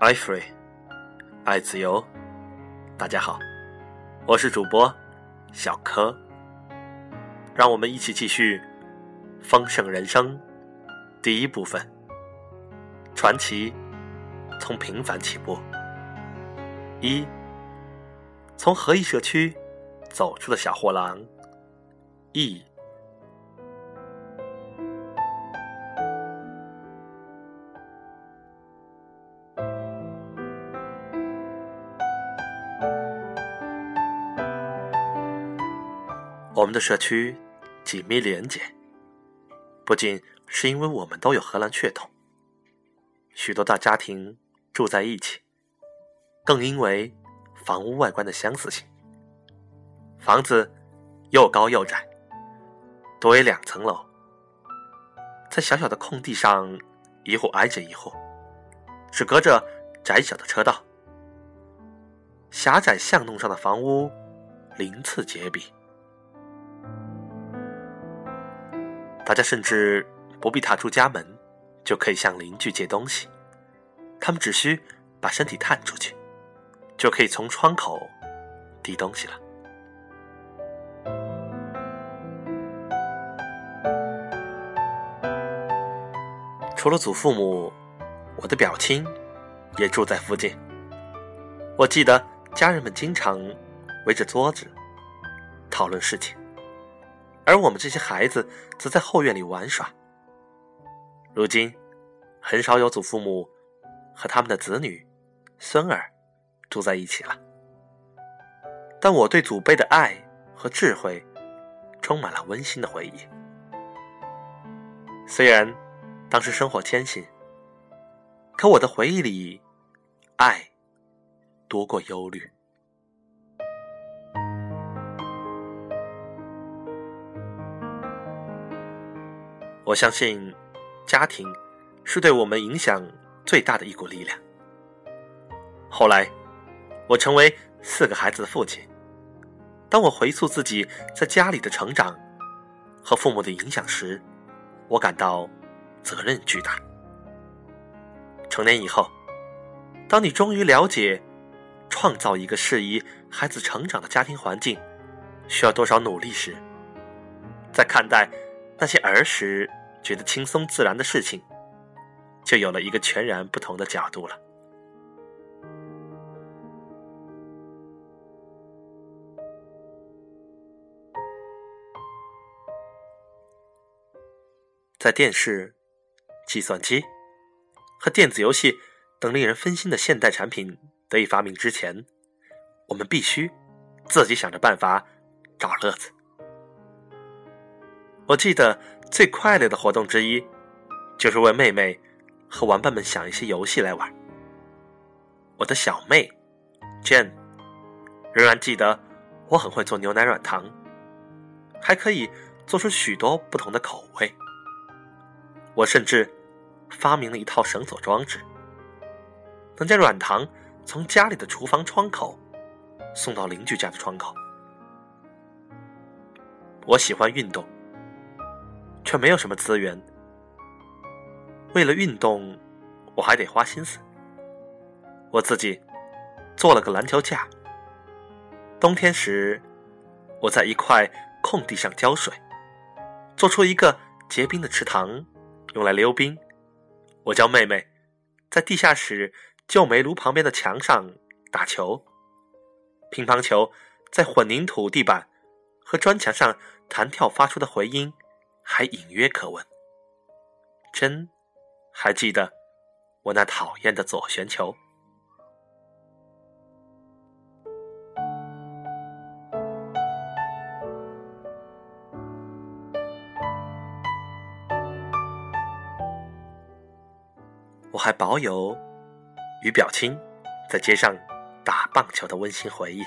爱 free，爱自由。大家好，我是主播小柯。让我们一起继续《丰盛人生》第一部分：传奇从平凡起步。一，从合一社区走出的小货郎。一。我们的社区紧密连结，不仅是因为我们都有荷兰血统，许多大家庭住在一起，更因为房屋外观的相似性。房子又高又窄，多为两层楼，在小小的空地上，一户挨着一户，只隔着窄小的车道。狭窄巷弄上的房屋鳞次栉比。大家甚至不必踏出家门，就可以向邻居借东西。他们只需把身体探出去，就可以从窗口递东西了。除了祖父母，我的表亲也住在附近。我记得家人们经常围着桌子讨论事情。而我们这些孩子则在后院里玩耍。如今，很少有祖父母和他们的子女、孙儿住在一起了。但我对祖辈的爱和智慧，充满了温馨的回忆。虽然当时生活艰辛，可我的回忆里，爱多过忧虑。我相信，家庭是对我们影响最大的一股力量。后来，我成为四个孩子的父亲。当我回溯自己在家里的成长和父母的影响时，我感到责任巨大。成年以后，当你终于了解创造一个适宜孩子成长的家庭环境需要多少努力时，在看待那些儿时。觉得轻松自然的事情，就有了一个全然不同的角度了。在电视、计算机和电子游戏等令人分心的现代产品得以发明之前，我们必须自己想着办法找乐子。我记得。最快乐的活动之一，就是为妹妹和玩伴们想一些游戏来玩。我的小妹，Jane，仍然记得我很会做牛奶软糖，还可以做出许多不同的口味。我甚至发明了一套绳索装置，能将软糖从家里的厨房窗口送到邻居家的窗口。我喜欢运动。却没有什么资源。为了运动，我还得花心思。我自己做了个篮球架。冬天时，我在一块空地上浇水，做出一个结冰的池塘，用来溜冰。我教妹妹在地下室旧煤炉旁边的墙上打球。乒乓球在混凝土地板和砖墙上弹跳发出的回音。还隐约可闻。真还记得我那讨厌的左旋球。我还保有与表亲在街上打棒球的温馨回忆。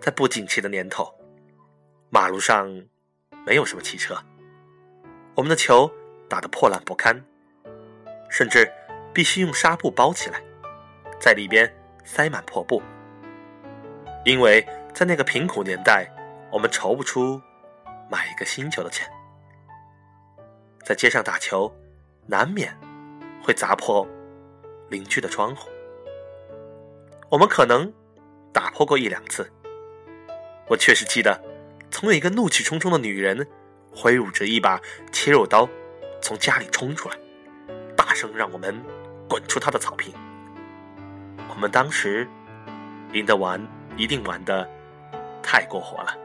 在不景气的年头，马路上。没有什么汽车，我们的球打得破烂不堪，甚至必须用纱布包起来，在里边塞满破布，因为在那个贫苦年代，我们筹不出买一个新球的钱。在街上打球，难免会砸破邻居的窗户。我们可能打破过一两次。我确实记得，曾有一个怒气冲冲的女人，挥舞着一把切肉刀，从家里冲出来，大声让我们滚出她的草坪。我们当时赢得玩一定玩的太过火了。